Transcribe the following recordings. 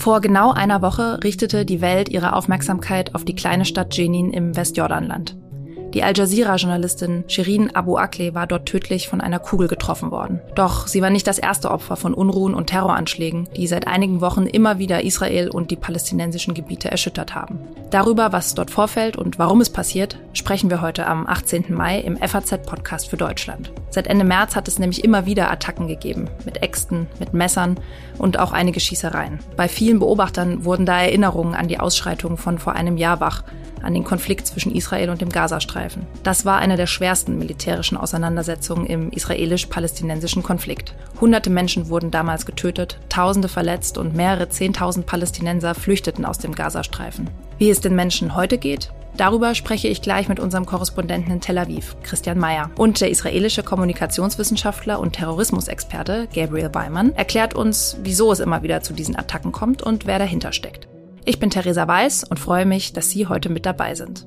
Vor genau einer Woche richtete die Welt ihre Aufmerksamkeit auf die kleine Stadt Jenin im Westjordanland. Die Al Jazeera-Journalistin Shirin Abu Akleh war dort tödlich von einer Kugel getroffen worden. Doch sie war nicht das erste Opfer von Unruhen und Terroranschlägen, die seit einigen Wochen immer wieder Israel und die palästinensischen Gebiete erschüttert haben. Darüber, was dort vorfällt und warum es passiert, sprechen wir heute am 18. Mai im FAZ-Podcast für Deutschland. Seit Ende März hat es nämlich immer wieder Attacken gegeben, mit Äxten, mit Messern und auch einige Schießereien. Bei vielen Beobachtern wurden da Erinnerungen an die Ausschreitungen von vor einem Jahr wach, an den Konflikt zwischen Israel und dem Gazastreifen. Das war eine der schwersten militärischen Auseinandersetzungen im israelisch-palästinensischen Konflikt. Hunderte Menschen wurden damals getötet, Tausende verletzt und mehrere Zehntausend Palästinenser flüchteten aus dem Gazastreifen. Wie es den Menschen heute geht, Darüber spreche ich gleich mit unserem Korrespondenten in Tel Aviv, Christian Mayer. Und der israelische Kommunikationswissenschaftler und Terrorismusexperte Gabriel Weimann erklärt uns, wieso es immer wieder zu diesen Attacken kommt und wer dahinter steckt. Ich bin Theresa Weiß und freue mich, dass Sie heute mit dabei sind.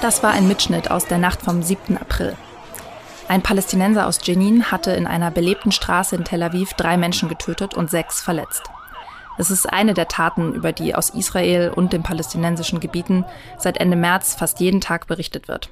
Das war ein Mitschnitt aus der Nacht vom 7. April. Ein Palästinenser aus Jenin hatte in einer belebten Straße in Tel Aviv drei Menschen getötet und sechs verletzt. Es ist eine der Taten, über die aus Israel und den palästinensischen Gebieten seit Ende März fast jeden Tag berichtet wird.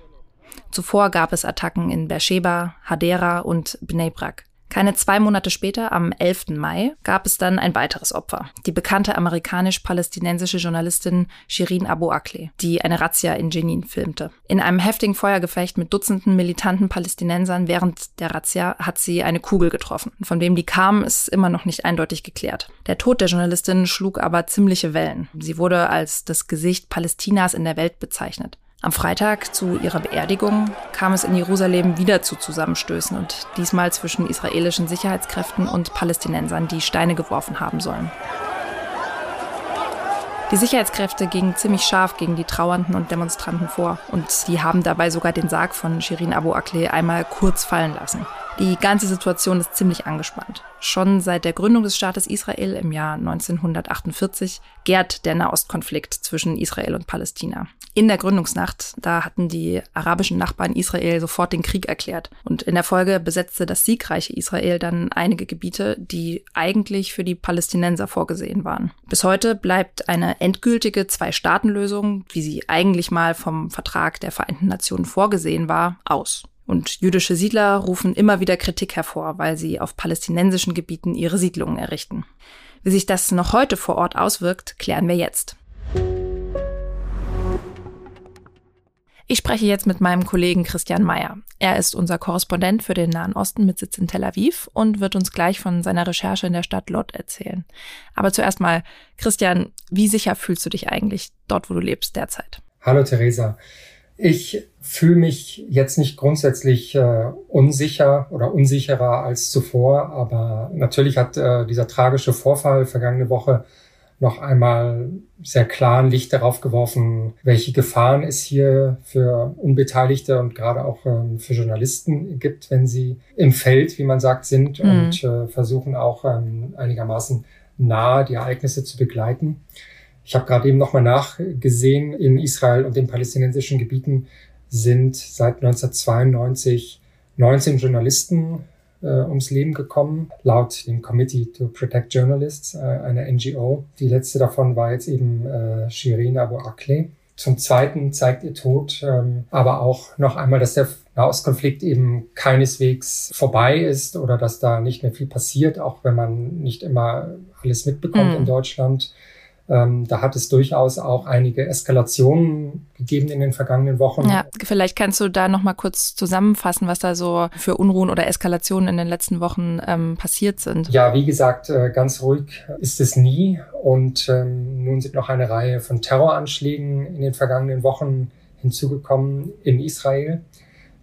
Zuvor gab es Attacken in Beersheba, Hadera und Bnei Brak. Keine zwei Monate später, am 11. Mai, gab es dann ein weiteres Opfer. Die bekannte amerikanisch-palästinensische Journalistin Shirin Abu Akleh, die eine Razzia in Jenin filmte. In einem heftigen Feuergefecht mit Dutzenden militanten Palästinensern während der Razzia hat sie eine Kugel getroffen. Von wem die kam, ist immer noch nicht eindeutig geklärt. Der Tod der Journalistin schlug aber ziemliche Wellen. Sie wurde als das Gesicht Palästinas in der Welt bezeichnet. Am Freitag zu ihrer Beerdigung kam es in Jerusalem wieder zu Zusammenstößen und diesmal zwischen israelischen Sicherheitskräften und Palästinensern, die Steine geworfen haben sollen. Die Sicherheitskräfte gingen ziemlich scharf gegen die Trauernden und Demonstranten vor und die haben dabei sogar den Sarg von Shirin Abu Akleh einmal kurz fallen lassen. Die ganze Situation ist ziemlich angespannt. Schon seit der Gründung des Staates Israel im Jahr 1948 gärt der Nahostkonflikt zwischen Israel und Palästina. In der Gründungsnacht, da hatten die arabischen Nachbarn Israel sofort den Krieg erklärt. Und in der Folge besetzte das siegreiche Israel dann einige Gebiete, die eigentlich für die Palästinenser vorgesehen waren. Bis heute bleibt eine endgültige Zwei-Staaten-Lösung, wie sie eigentlich mal vom Vertrag der Vereinten Nationen vorgesehen war, aus. Und jüdische Siedler rufen immer wieder Kritik hervor, weil sie auf palästinensischen Gebieten ihre Siedlungen errichten. Wie sich das noch heute vor Ort auswirkt, klären wir jetzt. Ich spreche jetzt mit meinem Kollegen Christian Mayer. Er ist unser Korrespondent für den Nahen Osten mit Sitz in Tel Aviv und wird uns gleich von seiner Recherche in der Stadt Lod erzählen. Aber zuerst mal, Christian, wie sicher fühlst du dich eigentlich dort, wo du lebst derzeit? Hallo Theresa. Ich fühle mich jetzt nicht grundsätzlich äh, unsicher oder unsicherer als zuvor, aber natürlich hat äh, dieser tragische Vorfall vergangene Woche noch einmal sehr klar ein Licht darauf geworfen, welche Gefahren es hier für Unbeteiligte und gerade auch ähm, für Journalisten gibt, wenn sie im Feld, wie man sagt, sind mhm. und äh, versuchen auch ähm, einigermaßen nahe die Ereignisse zu begleiten. Ich habe gerade eben nochmal nachgesehen, in Israel und den palästinensischen Gebieten sind seit 1992 19 Journalisten äh, ums Leben gekommen, laut dem Committee to Protect Journalists, äh, einer NGO. Die letzte davon war jetzt eben äh, Shirin Abu Akleh. Zum Zweiten zeigt ihr Tod ähm, aber auch noch einmal, dass der Nahostkonflikt eben keineswegs vorbei ist oder dass da nicht mehr viel passiert, auch wenn man nicht immer alles mitbekommt mhm. in Deutschland. Ähm, da hat es durchaus auch einige Eskalationen gegeben in den vergangenen Wochen. Ja, vielleicht kannst du da noch mal kurz zusammenfassen, was da so für Unruhen oder Eskalationen in den letzten Wochen ähm, passiert sind. Ja, wie gesagt, äh, ganz ruhig ist es nie. Und ähm, nun sind noch eine Reihe von Terroranschlägen in den vergangenen Wochen hinzugekommen in Israel.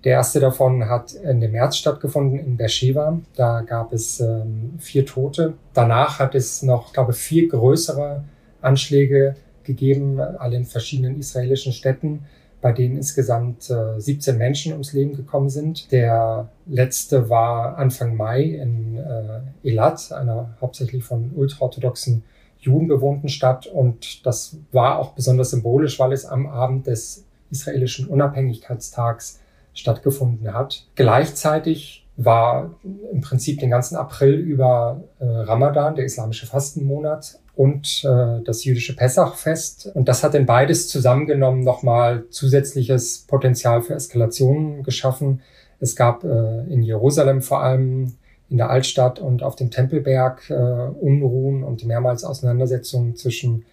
Der erste davon hat Ende März stattgefunden in Beersheba. Da gab es ähm, vier Tote. Danach hat es noch, glaube ich, vier größere Anschläge gegeben, alle in verschiedenen israelischen Städten, bei denen insgesamt äh, 17 Menschen ums Leben gekommen sind. Der letzte war Anfang Mai in äh, Elat, einer hauptsächlich von ultraorthodoxen Juden bewohnten Stadt. Und das war auch besonders symbolisch, weil es am Abend des israelischen Unabhängigkeitstags stattgefunden hat. Gleichzeitig war im Prinzip den ganzen April über äh, Ramadan, der islamische Fastenmonat, und äh, das jüdische Pessachfest. Und das hat in beides zusammengenommen nochmal zusätzliches Potenzial für Eskalationen geschaffen. Es gab äh, in Jerusalem vor allem in der Altstadt und auf dem Tempelberg äh, Unruhen und mehrmals Auseinandersetzungen zwischen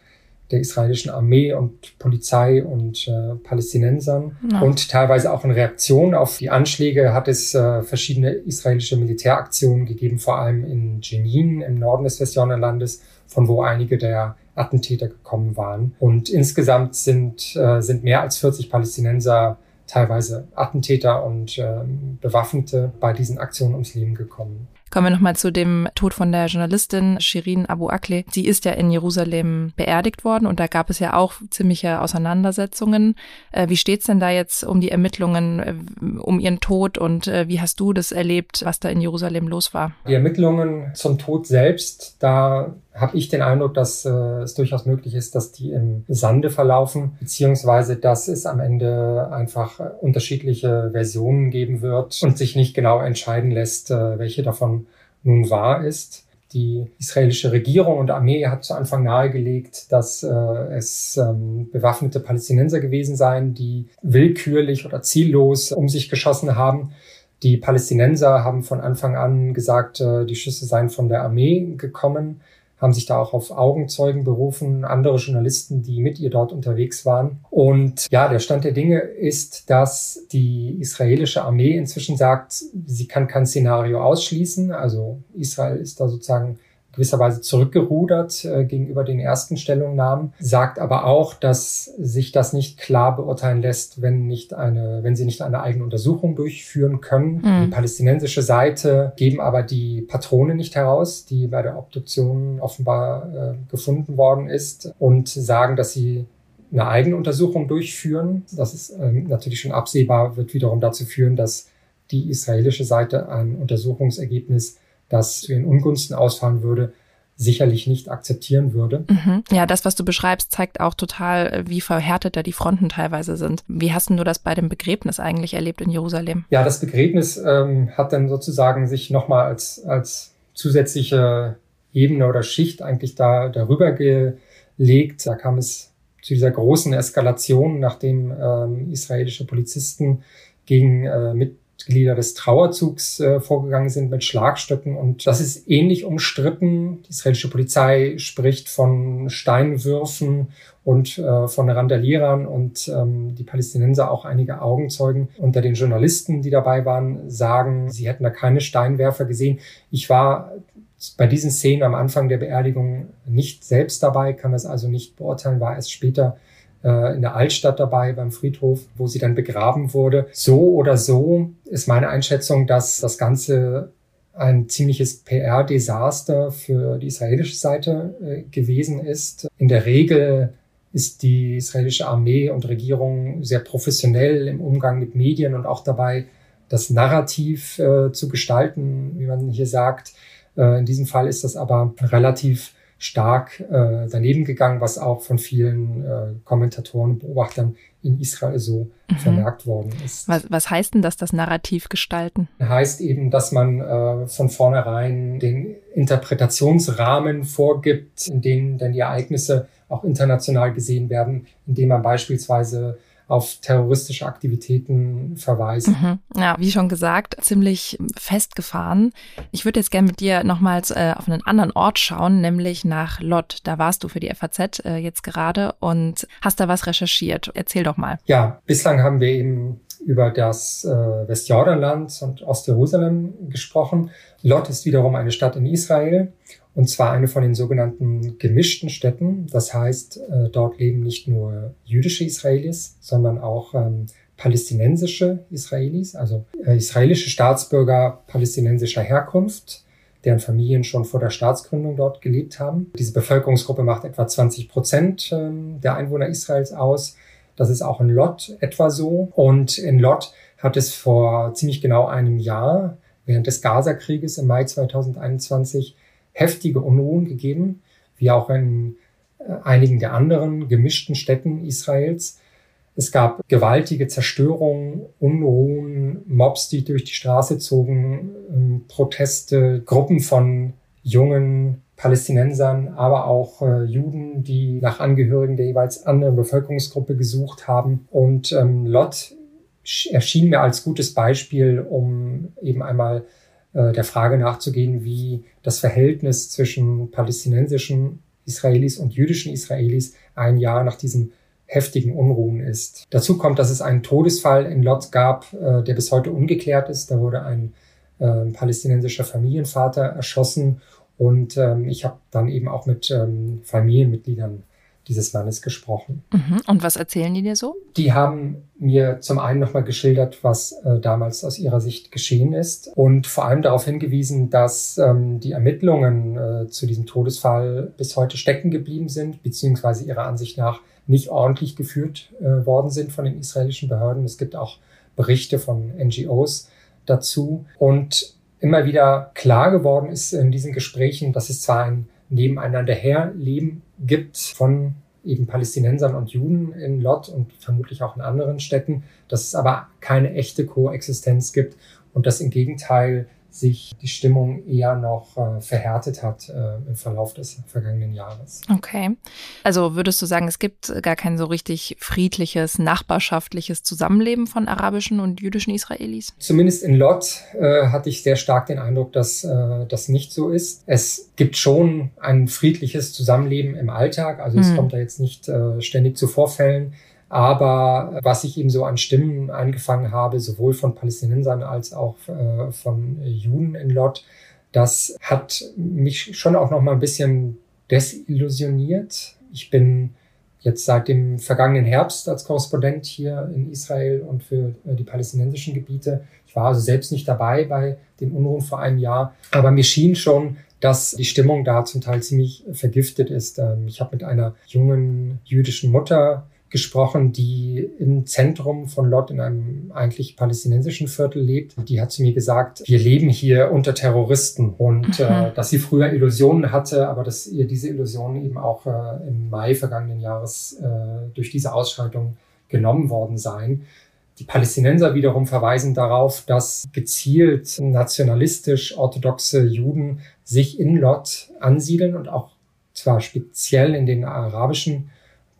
der israelischen Armee und Polizei und äh, Palästinensern. Ja. Und teilweise auch in Reaktion auf die Anschläge hat es äh, verschiedene israelische Militäraktionen gegeben, vor allem in Jenin im Norden des Westjordanlandes, von wo einige der Attentäter gekommen waren. Und insgesamt sind, äh, sind mehr als 40 Palästinenser teilweise Attentäter und äh, Bewaffnete bei diesen Aktionen ums Leben gekommen. Kommen wir nochmal zu dem Tod von der Journalistin Shirin Abu Akleh. Sie ist ja in Jerusalem beerdigt worden und da gab es ja auch ziemliche Auseinandersetzungen. Äh, wie steht's denn da jetzt um die Ermittlungen äh, um ihren Tod und äh, wie hast du das erlebt, was da in Jerusalem los war? Die Ermittlungen zum Tod selbst, da habe ich den Eindruck, dass äh, es durchaus möglich ist, dass die im Sande verlaufen, beziehungsweise dass es am Ende einfach unterschiedliche Versionen geben wird und sich nicht genau entscheiden lässt, äh, welche davon nun wahr ist. Die israelische Regierung und Armee hat zu Anfang nahegelegt, dass äh, es ähm, bewaffnete Palästinenser gewesen seien, die willkürlich oder ziellos um sich geschossen haben. Die Palästinenser haben von Anfang an gesagt, äh, die Schüsse seien von der Armee gekommen haben sich da auch auf Augenzeugen berufen, andere Journalisten, die mit ihr dort unterwegs waren. Und ja, der Stand der Dinge ist, dass die israelische Armee inzwischen sagt, sie kann kein Szenario ausschließen. Also Israel ist da sozusagen gewisserweise zurückgerudert äh, gegenüber den ersten Stellungnahmen, sagt aber auch, dass sich das nicht klar beurteilen lässt, wenn nicht eine, wenn sie nicht eine eigene Untersuchung durchführen können. Mhm. Die palästinensische Seite geben aber die Patrone nicht heraus, die bei der Obduktion offenbar äh, gefunden worden ist und sagen, dass sie eine eigene Untersuchung durchführen. Das ist ähm, natürlich schon absehbar, wird wiederum dazu führen, dass die israelische Seite ein Untersuchungsergebnis das ihren Ungunsten ausfallen würde, sicherlich nicht akzeptieren würde. Mhm. Ja, das, was du beschreibst, zeigt auch total, wie verhärtet da die Fronten teilweise sind. Wie hast du das bei dem Begräbnis eigentlich erlebt in Jerusalem? Ja, das Begräbnis ähm, hat dann sozusagen sich nochmal als, als zusätzliche Ebene oder Schicht eigentlich da darüber gelegt. Da kam es zu dieser großen Eskalation, nachdem ähm, israelische Polizisten gegen äh, mit Mitglieder des Trauerzugs äh, vorgegangen sind mit Schlagstöcken. Und das ist ähnlich umstritten. Die israelische Polizei spricht von Steinwürfen und äh, von Randalierern und ähm, die Palästinenser, auch einige Augenzeugen unter den Journalisten, die dabei waren, sagen, sie hätten da keine Steinwerfer gesehen. Ich war bei diesen Szenen am Anfang der Beerdigung nicht selbst dabei, kann das also nicht beurteilen, war erst später äh, in der Altstadt dabei beim Friedhof, wo sie dann begraben wurde. So oder so ist meine Einschätzung, dass das Ganze ein ziemliches PR-Desaster für die israelische Seite äh, gewesen ist. In der Regel ist die israelische Armee und Regierung sehr professionell im Umgang mit Medien und auch dabei, das Narrativ äh, zu gestalten, wie man hier sagt. Äh, in diesem Fall ist das aber relativ stark äh, daneben gegangen, was auch von vielen äh, Kommentatoren und Beobachtern in Israel so mhm. vermerkt worden ist. Was, was heißt denn das, das Narrativ gestalten? Heißt eben, dass man äh, von vornherein den Interpretationsrahmen vorgibt, in denen dann die Ereignisse auch international gesehen werden, indem man beispielsweise auf terroristische Aktivitäten verweisen. Mhm. Ja, wie schon gesagt, ziemlich festgefahren. Ich würde jetzt gerne mit dir nochmals äh, auf einen anderen Ort schauen, nämlich nach Lod. Da warst du für die FAZ äh, jetzt gerade und hast da was recherchiert. Erzähl doch mal. Ja, bislang haben wir eben über das äh, Westjordanland und Ostjerusalem gesprochen. Lod ist wiederum eine Stadt in Israel und zwar eine von den sogenannten gemischten Städten. Das heißt, äh, dort leben nicht nur jüdische Israelis, sondern auch ähm, palästinensische Israelis, also äh, israelische Staatsbürger palästinensischer Herkunft, deren Familien schon vor der Staatsgründung dort gelebt haben. Diese Bevölkerungsgruppe macht etwa 20 Prozent äh, der Einwohner Israels aus. Das ist auch in Lot etwa so. Und in Lot hat es vor ziemlich genau einem Jahr, während des Gaza-Krieges im Mai 2021, heftige Unruhen gegeben, wie auch in äh, einigen der anderen gemischten Städten Israels. Es gab gewaltige Zerstörungen, Unruhen, Mobs, die durch die Straße zogen, ähm, Proteste, Gruppen von jungen Palästinensern, aber auch äh, Juden, die nach Angehörigen der jeweils anderen Bevölkerungsgruppe gesucht haben. Und ähm, Lot erschien mir als gutes Beispiel, um eben einmal der Frage nachzugehen, wie das Verhältnis zwischen palästinensischen Israelis und jüdischen Israelis ein Jahr nach diesen heftigen Unruhen ist. Dazu kommt, dass es einen Todesfall in Lot gab, äh, der bis heute ungeklärt ist. Da wurde ein äh, palästinensischer Familienvater erschossen und ähm, ich habe dann eben auch mit ähm, Familienmitgliedern dieses Mannes gesprochen. Mhm. Und was erzählen die dir so? Die haben mir zum einen nochmal geschildert, was äh, damals aus ihrer Sicht geschehen ist und vor allem darauf hingewiesen, dass ähm, die Ermittlungen äh, zu diesem Todesfall bis heute stecken geblieben sind, beziehungsweise ihrer Ansicht nach nicht ordentlich geführt äh, worden sind von den israelischen Behörden. Es gibt auch Berichte von NGOs dazu. Und immer wieder klar geworden ist in diesen Gesprächen, dass es zwar ein Nebeneinander herleben gibt von eben Palästinensern und Juden in Lot und vermutlich auch in anderen Städten, dass es aber keine echte Koexistenz gibt und dass im Gegenteil sich die Stimmung eher noch äh, verhärtet hat äh, im Verlauf des vergangenen Jahres. Okay. Also würdest du sagen, es gibt gar kein so richtig friedliches, nachbarschaftliches Zusammenleben von arabischen und jüdischen Israelis? Zumindest in Lot äh, hatte ich sehr stark den Eindruck, dass äh, das nicht so ist. Es gibt schon ein friedliches Zusammenleben im Alltag. Also es hm. kommt da jetzt nicht äh, ständig zu Vorfällen. Aber was ich eben so an Stimmen eingefangen habe, sowohl von Palästinensern als auch äh, von Juden in Lot, das hat mich schon auch noch mal ein bisschen desillusioniert. Ich bin jetzt seit dem vergangenen Herbst als Korrespondent hier in Israel und für äh, die palästinensischen Gebiete. Ich war also selbst nicht dabei bei den Unruhen vor einem Jahr, aber mir schien schon, dass die Stimmung da zum Teil ziemlich vergiftet ist. Ähm, ich habe mit einer jungen jüdischen Mutter gesprochen, die im Zentrum von Lot in einem eigentlich palästinensischen Viertel lebt. Die hat zu mir gesagt, wir leben hier unter Terroristen und mhm. äh, dass sie früher Illusionen hatte, aber dass ihr diese Illusionen eben auch äh, im Mai vergangenen Jahres äh, durch diese Ausschreitung genommen worden seien. Die Palästinenser wiederum verweisen darauf, dass gezielt nationalistisch orthodoxe Juden sich in Lot ansiedeln und auch zwar speziell in den arabischen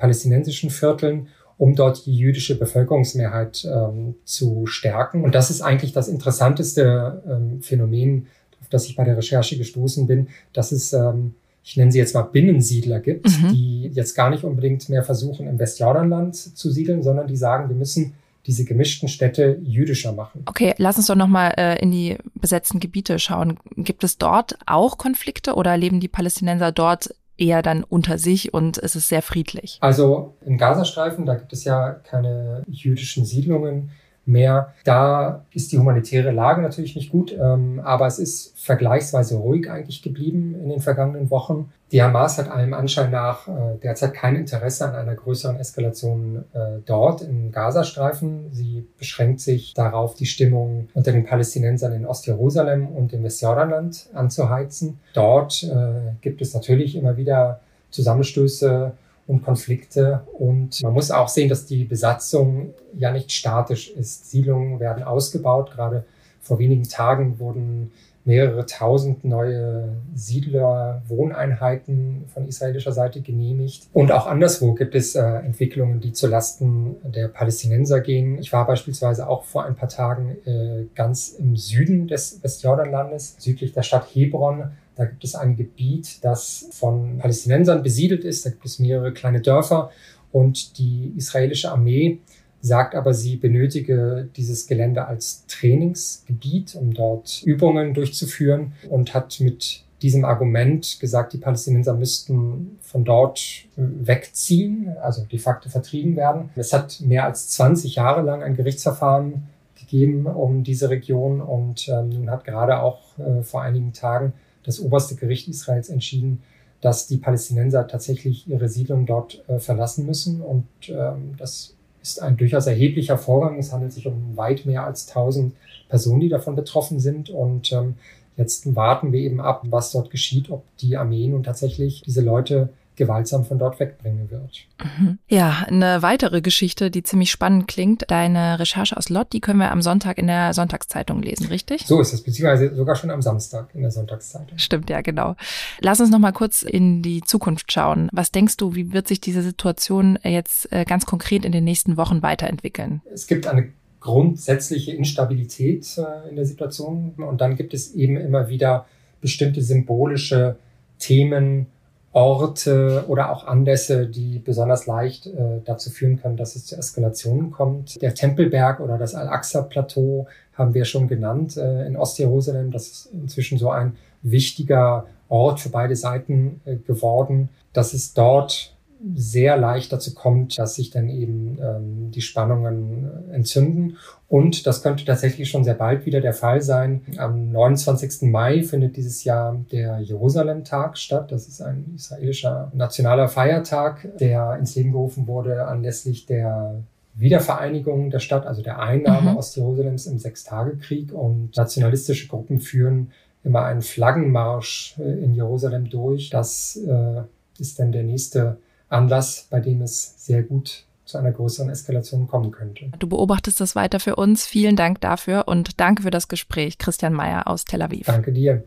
palästinensischen Vierteln, um dort die jüdische Bevölkerungsmehrheit ähm, zu stärken. Und das ist eigentlich das interessanteste ähm, Phänomen, auf das ich bei der Recherche gestoßen bin, dass es ähm, ich nenne sie jetzt mal Binnensiedler gibt, mhm. die jetzt gar nicht unbedingt mehr versuchen, im Westjordanland zu siedeln, sondern die sagen, wir müssen diese gemischten Städte jüdischer machen. Okay, lass uns doch nochmal äh, in die besetzten Gebiete schauen. Gibt es dort auch Konflikte oder leben die Palästinenser dort eher dann unter sich und es ist sehr friedlich. Also im Gazastreifen, da gibt es ja keine jüdischen Siedlungen mehr. Da ist die humanitäre Lage natürlich nicht gut, ähm, aber es ist vergleichsweise ruhig eigentlich geblieben in den vergangenen Wochen. Die Hamas hat allem Anschein nach äh, derzeit kein Interesse an einer größeren Eskalation äh, dort im Gazastreifen. Sie beschränkt sich darauf, die Stimmung unter den Palästinensern in Ostjerusalem und im Westjordanland anzuheizen. Dort äh, gibt es natürlich immer wieder Zusammenstöße und Konflikte. Und man muss auch sehen, dass die Besatzung ja nicht statisch ist. Siedlungen werden ausgebaut. Gerade vor wenigen Tagen wurden mehrere tausend neue Siedler-Wohneinheiten von israelischer Seite genehmigt. Und auch anderswo gibt es äh, Entwicklungen, die zulasten der Palästinenser gehen. Ich war beispielsweise auch vor ein paar Tagen äh, ganz im Süden des Westjordanlandes, südlich der Stadt Hebron. Da gibt es ein Gebiet, das von Palästinensern besiedelt ist. Da gibt es mehrere kleine Dörfer und die israelische Armee sagt aber, sie benötige dieses Gelände als Trainingsgebiet, um dort Übungen durchzuführen und hat mit diesem Argument gesagt, die Palästinenser müssten von dort wegziehen, also de facto vertrieben werden. Es hat mehr als 20 Jahre lang ein Gerichtsverfahren gegeben um diese Region und ähm, nun hat gerade auch äh, vor einigen Tagen das oberste Gericht Israels entschieden, dass die Palästinenser tatsächlich ihre Siedlung dort äh, verlassen müssen und ähm, das ist ein durchaus erheblicher Vorgang. Es handelt sich um weit mehr als 1000 Personen, die davon betroffen sind. Und ähm, jetzt warten wir eben ab, was dort geschieht, ob die Armee nun tatsächlich diese Leute gewaltsam von dort wegbringen wird. Mhm. Ja, eine weitere Geschichte, die ziemlich spannend klingt. Deine Recherche aus Lott, die können wir am Sonntag in der Sonntagszeitung lesen, richtig? So ist es, beziehungsweise sogar schon am Samstag in der Sonntagszeitung. Stimmt, ja, genau. Lass uns noch mal kurz in die Zukunft schauen. Was denkst du, wie wird sich diese Situation jetzt äh, ganz konkret in den nächsten Wochen weiterentwickeln? Es gibt eine grundsätzliche Instabilität äh, in der Situation und dann gibt es eben immer wieder bestimmte symbolische Themen, Orte oder auch Anlässe, die besonders leicht äh, dazu führen können, dass es zu Eskalationen kommt. Der Tempelberg oder das Al-Aqsa-Plateau haben wir schon genannt äh, in Ostjerusalem. Das ist inzwischen so ein wichtiger Ort für beide Seiten äh, geworden, dass es dort sehr leicht dazu kommt, dass sich dann eben ähm, die Spannungen entzünden. Und das könnte tatsächlich schon sehr bald wieder der Fall sein. Am 29. Mai findet dieses Jahr der Jerusalem-Tag statt. Das ist ein israelischer nationaler Feiertag, der ins Leben gerufen wurde anlässlich der Wiedervereinigung der Stadt, also der Einnahme mhm. Ostjerusalems im Sechstagekrieg. Und nationalistische Gruppen führen immer einen Flaggenmarsch äh, in Jerusalem durch. Das äh, ist dann der nächste Anlass, bei dem es sehr gut zu einer größeren Eskalation kommen könnte. Du beobachtest das weiter für uns. Vielen Dank dafür und danke für das Gespräch, Christian Mayer aus Tel Aviv. Danke dir.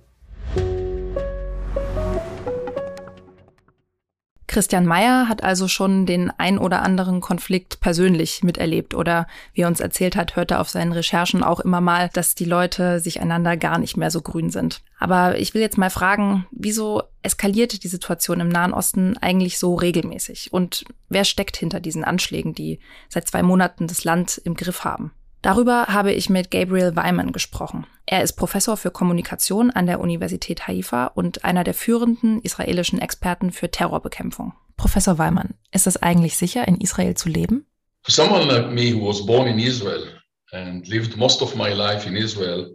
Christian Mayer hat also schon den ein oder anderen Konflikt persönlich miterlebt oder wie er uns erzählt hat, hört er auf seinen Recherchen auch immer mal, dass die Leute sich einander gar nicht mehr so grün sind. Aber ich will jetzt mal fragen, wieso eskaliert die Situation im Nahen Osten eigentlich so regelmäßig? Und wer steckt hinter diesen Anschlägen, die seit zwei Monaten das Land im Griff haben? Darüber habe ich mit Gabriel Weimann gesprochen. Er ist Professor für Kommunikation an der Universität Haifa und einer der führenden israelischen Experten für Terrorbekämpfung. Professor Weimann, ist es eigentlich sicher, in Israel zu leben? For someone like me who was born in Israel and lived most of my life in Israel,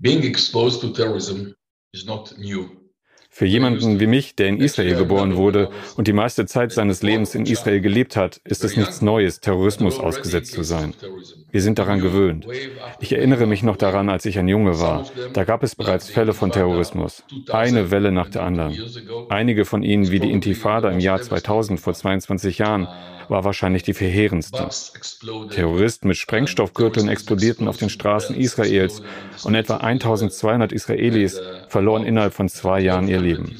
being exposed to terrorism is not new. Für jemanden wie mich, der in Israel geboren wurde und die meiste Zeit seines Lebens in Israel gelebt hat, ist es nichts Neues, Terrorismus ausgesetzt zu sein. Wir sind daran gewöhnt. Ich erinnere mich noch daran, als ich ein Junge war. Da gab es bereits Fälle von Terrorismus. Eine Welle nach der anderen. Einige von ihnen, wie die Intifada im Jahr 2000 vor 22 Jahren, war wahrscheinlich die verheerendste. Terroristen mit Sprengstoffgürteln explodierten auf den Straßen Israels und etwa 1200 Israelis verloren innerhalb von zwei Jahren ihr Leben.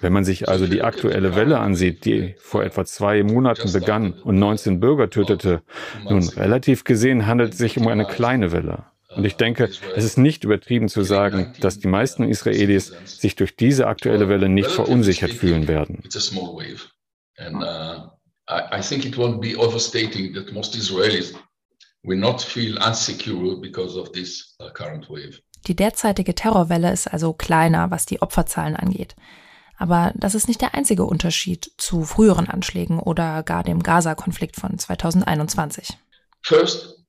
Wenn man sich also die aktuelle Welle ansieht, die vor etwa zwei Monaten begann und 19 Bürger tötete, nun relativ gesehen handelt es sich um eine kleine Welle. Und ich denke, es ist nicht übertrieben zu sagen, dass die meisten Israelis sich durch diese aktuelle Welle nicht verunsichert fühlen werden. I, I think it won't be overstating that most Israelis will not feel unsecure because of this uh, current wave. Die derzeitige Terrorwelle ist also kleiner, was die Opferzahlen angeht. Aber das ist nicht der einzige Unterschied zu früheren Anschlägen oder gar dem Gaza-Konflikt von 2021. First,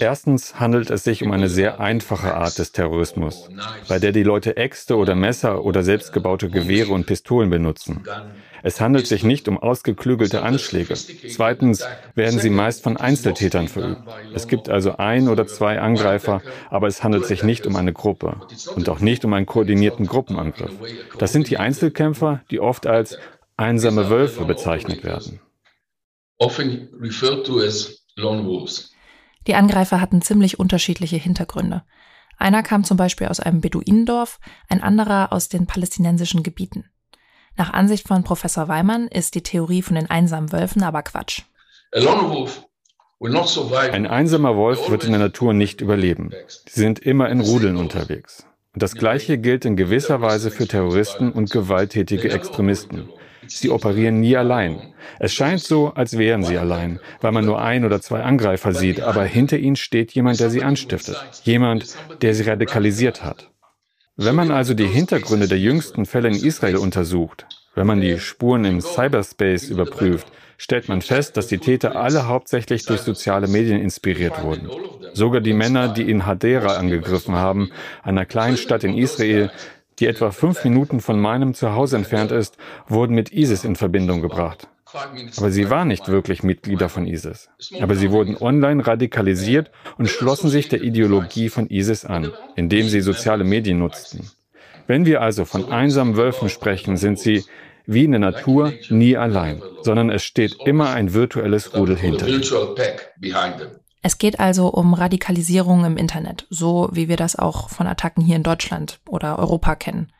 Erstens handelt es sich um eine sehr einfache Art des Terrorismus, bei der die Leute Äxte oder Messer oder selbstgebaute Gewehre und Pistolen benutzen. Es handelt sich nicht um ausgeklügelte Anschläge. Zweitens werden sie meist von Einzeltätern verübt. Es gibt also ein oder zwei Angreifer, aber es handelt sich nicht um eine Gruppe und auch nicht um einen koordinierten Gruppenangriff. Das sind die Einzelkämpfer, die oft als einsame Wölfe bezeichnet werden often referred to as lone wolves. Die Angreifer hatten ziemlich unterschiedliche Hintergründe. Einer kam zum Beispiel aus einem Beduinendorf, ein anderer aus den palästinensischen Gebieten. Nach Ansicht von Professor Weimann ist die Theorie von den einsamen Wölfen aber Quatsch. Ein einsamer Wolf wird in der Natur nicht überleben. Sie sind immer in Rudeln unterwegs. Und das Gleiche gilt in gewisser Weise für Terroristen und gewalttätige Extremisten. Sie operieren nie allein. Es scheint so, als wären sie allein, weil man nur ein oder zwei Angreifer sieht, aber hinter ihnen steht jemand, der sie anstiftet, jemand, der sie radikalisiert hat. Wenn man also die Hintergründe der jüngsten Fälle in Israel untersucht, wenn man die Spuren im Cyberspace überprüft, stellt man fest, dass die Täter alle hauptsächlich durch soziale Medien inspiriert wurden. Sogar die Männer, die in Hadera angegriffen haben, einer kleinen Stadt in Israel, die etwa fünf Minuten von meinem Zuhause entfernt ist, wurden mit ISIS in Verbindung gebracht. Aber sie waren nicht wirklich Mitglieder von ISIS. Aber sie wurden online radikalisiert und schlossen sich der Ideologie von ISIS an, indem sie soziale Medien nutzten. Wenn wir also von einsamen Wölfen sprechen, sind sie wie in der Natur nie allein, sondern es steht immer ein virtuelles Rudel hinter ihnen. Es geht also um Radikalisierung im Internet, so wie wir das auch von Attacken hier in Deutschland oder Europa kennen.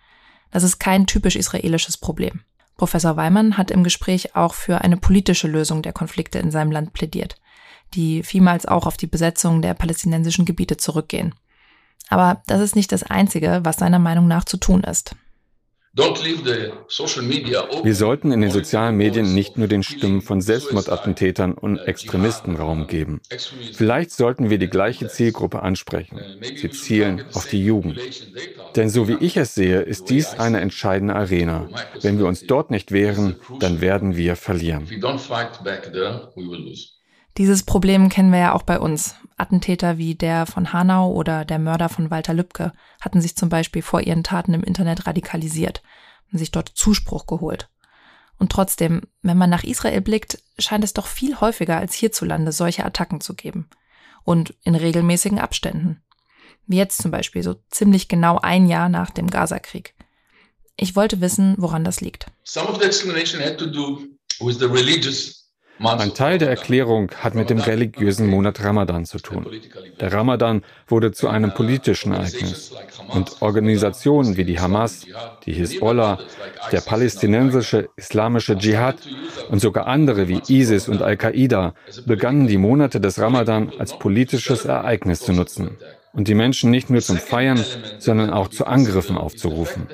Das ist kein typisch israelisches Problem. Professor Weimann hat im Gespräch auch für eine politische Lösung der Konflikte in seinem Land plädiert, die vielmals auch auf die Besetzung der palästinensischen Gebiete zurückgehen. Aber das ist nicht das Einzige, was seiner Meinung nach zu tun ist. Wir sollten in den sozialen Medien nicht nur den Stimmen von Selbstmordattentätern und Extremisten Raum geben. Vielleicht sollten wir die gleiche Zielgruppe ansprechen. Sie zielen auf die Jugend. Denn so wie ich es sehe, ist dies eine entscheidende Arena. Wenn wir uns dort nicht wehren, dann werden wir verlieren. Dieses Problem kennen wir ja auch bei uns. Attentäter wie der von Hanau oder der Mörder von Walter Lübcke hatten sich zum Beispiel vor ihren Taten im Internet radikalisiert und sich dort Zuspruch geholt. Und trotzdem, wenn man nach Israel blickt, scheint es doch viel häufiger als hierzulande solche Attacken zu geben. Und in regelmäßigen Abständen. Wie jetzt zum Beispiel, so ziemlich genau ein Jahr nach dem Gazakrieg. Ich wollte wissen, woran das liegt. Some of the explanation had to do with the religious ein Teil der Erklärung hat mit dem religiösen Monat Ramadan zu tun. Der Ramadan wurde zu einem politischen Ereignis. Und Organisationen wie die Hamas, die Hisbollah, der palästinensische islamische Dschihad und sogar andere wie ISIS und Al-Qaida begannen die Monate des Ramadan als politisches Ereignis zu nutzen und die Menschen nicht nur zum Feiern, sondern auch zu Angriffen aufzurufen.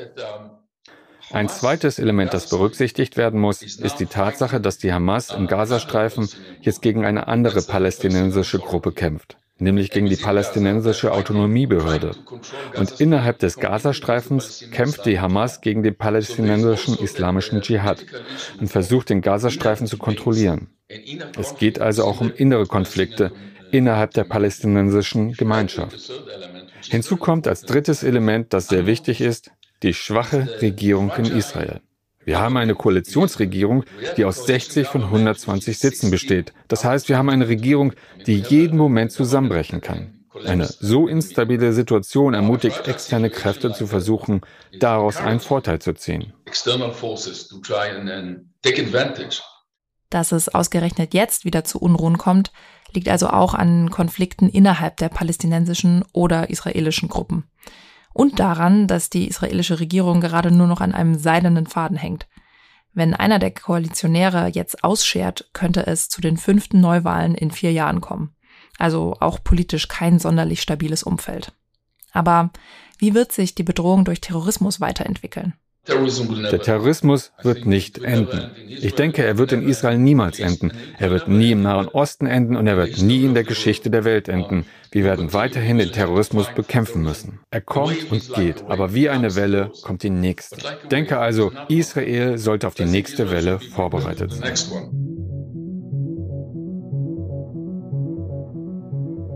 Ein zweites Element, das berücksichtigt werden muss, ist die Tatsache, dass die Hamas im Gazastreifen jetzt gegen eine andere palästinensische Gruppe kämpft, nämlich gegen die palästinensische Autonomiebehörde. Und innerhalb des Gazastreifens kämpft die Hamas gegen den palästinensischen islamischen Dschihad und versucht den Gazastreifen zu kontrollieren. Es geht also auch um innere Konflikte innerhalb der palästinensischen Gemeinschaft. Hinzu kommt als drittes Element, das sehr wichtig ist, die schwache Regierung in Israel. Wir haben eine Koalitionsregierung, die aus 60 von 120 Sitzen besteht. Das heißt, wir haben eine Regierung, die jeden Moment zusammenbrechen kann. Eine so instabile Situation ermutigt externe Kräfte zu versuchen, daraus einen Vorteil zu ziehen. Dass es ausgerechnet jetzt wieder zu Unruhen kommt, liegt also auch an Konflikten innerhalb der palästinensischen oder israelischen Gruppen und daran, dass die israelische Regierung gerade nur noch an einem seidenen Faden hängt. Wenn einer der Koalitionäre jetzt ausschert, könnte es zu den fünften Neuwahlen in vier Jahren kommen. Also auch politisch kein sonderlich stabiles Umfeld. Aber wie wird sich die Bedrohung durch Terrorismus weiterentwickeln? Der Terrorismus wird nicht enden. Ich denke, er wird in Israel niemals enden. Er wird nie im Nahen Osten enden und er wird nie in der Geschichte der Welt enden. Wir werden weiterhin den Terrorismus bekämpfen müssen. Er kommt und geht, aber wie eine Welle kommt die nächste. Ich denke also, Israel sollte auf die nächste Welle vorbereitet sein.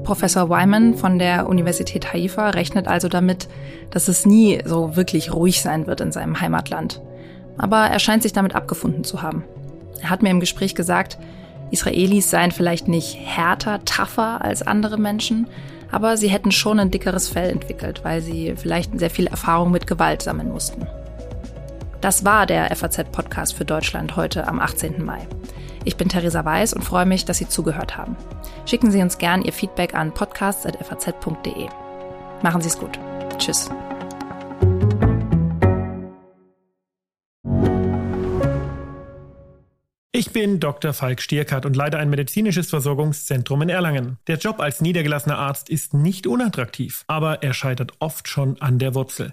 Professor Wyman von der Universität Haifa rechnet also damit, dass es nie so wirklich ruhig sein wird in seinem Heimatland. Aber er scheint sich damit abgefunden zu haben. Er hat mir im Gespräch gesagt, Israelis seien vielleicht nicht härter, tougher als andere Menschen, aber sie hätten schon ein dickeres Fell entwickelt, weil sie vielleicht sehr viel Erfahrung mit Gewalt sammeln mussten. Das war der FAZ-Podcast für Deutschland heute am 18. Mai. Ich bin Theresa Weiß und freue mich, dass Sie zugehört haben. Schicken Sie uns gern Ihr Feedback an podcasts.faz.de. Machen Sie es gut. Tschüss. Ich bin Dr. Falk Stierkart und leite ein medizinisches Versorgungszentrum in Erlangen. Der Job als niedergelassener Arzt ist nicht unattraktiv, aber er scheitert oft schon an der Wurzel.